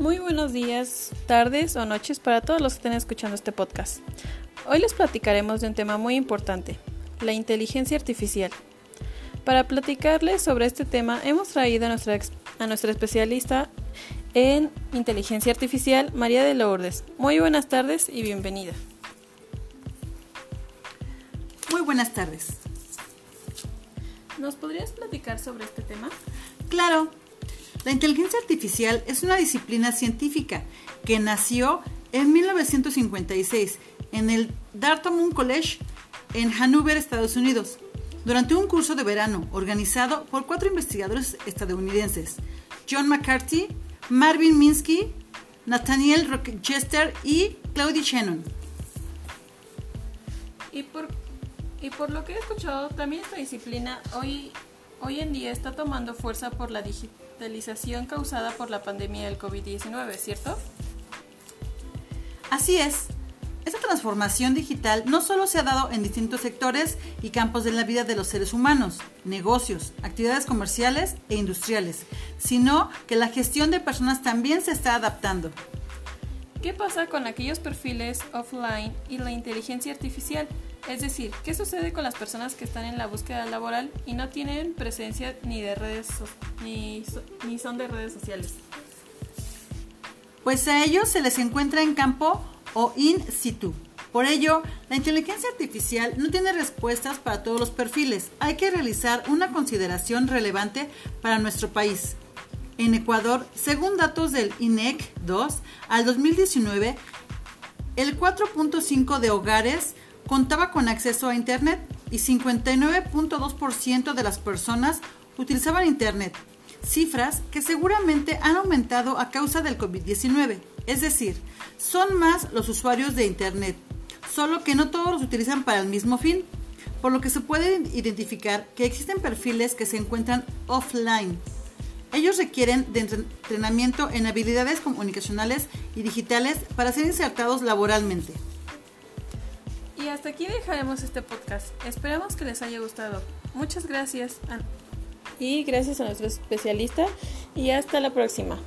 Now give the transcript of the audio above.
Muy buenos días, tardes o noches para todos los que estén escuchando este podcast. Hoy les platicaremos de un tema muy importante, la inteligencia artificial. Para platicarles sobre este tema hemos traído a nuestra, a nuestra especialista en inteligencia artificial, María de Lourdes. Muy buenas tardes y bienvenida. Muy buenas tardes. ¿Nos podrías platicar sobre este tema? Claro, la inteligencia artificial es una disciplina científica que nació en 1956 en el Dartmouth College en Hanover, Estados Unidos, durante un curso de verano organizado por cuatro investigadores estadounidenses, John McCarthy, Marvin Minsky, Nathaniel Rochester y Claudie Shannon. Y por, y por lo que he escuchado, también esta disciplina hoy hoy en día está tomando fuerza por la digitalización causada por la pandemia del COVID-19, ¿cierto? Así es. Esta transformación digital no solo se ha dado en distintos sectores y campos de la vida de los seres humanos, negocios, actividades comerciales e industriales, sino que la gestión de personas también se está adaptando. ¿Qué pasa con aquellos perfiles offline y la inteligencia artificial? Es decir, ¿qué sucede con las personas que están en la búsqueda laboral y no tienen presencia ni de redes ni, ni son de redes sociales? Pues a ellos se les encuentra en campo o in situ. Por ello, la inteligencia artificial no tiene respuestas para todos los perfiles. Hay que realizar una consideración relevante para nuestro país. En Ecuador, según datos del INEC 2, al 2019, el 4.5 de hogares contaba con acceso a Internet y 59.2% de las personas utilizaban Internet, cifras que seguramente han aumentado a causa del COVID-19. Es decir, son más los usuarios de Internet, solo que no todos los utilizan para el mismo fin, por lo que se puede identificar que existen perfiles que se encuentran offline. Ellos requieren de entrenamiento en habilidades comunicacionales y digitales para ser insertados laboralmente. Y hasta aquí dejaremos este podcast. Esperamos que les haya gustado. Muchas gracias. Y gracias a nuestro especialista. Y hasta la próxima.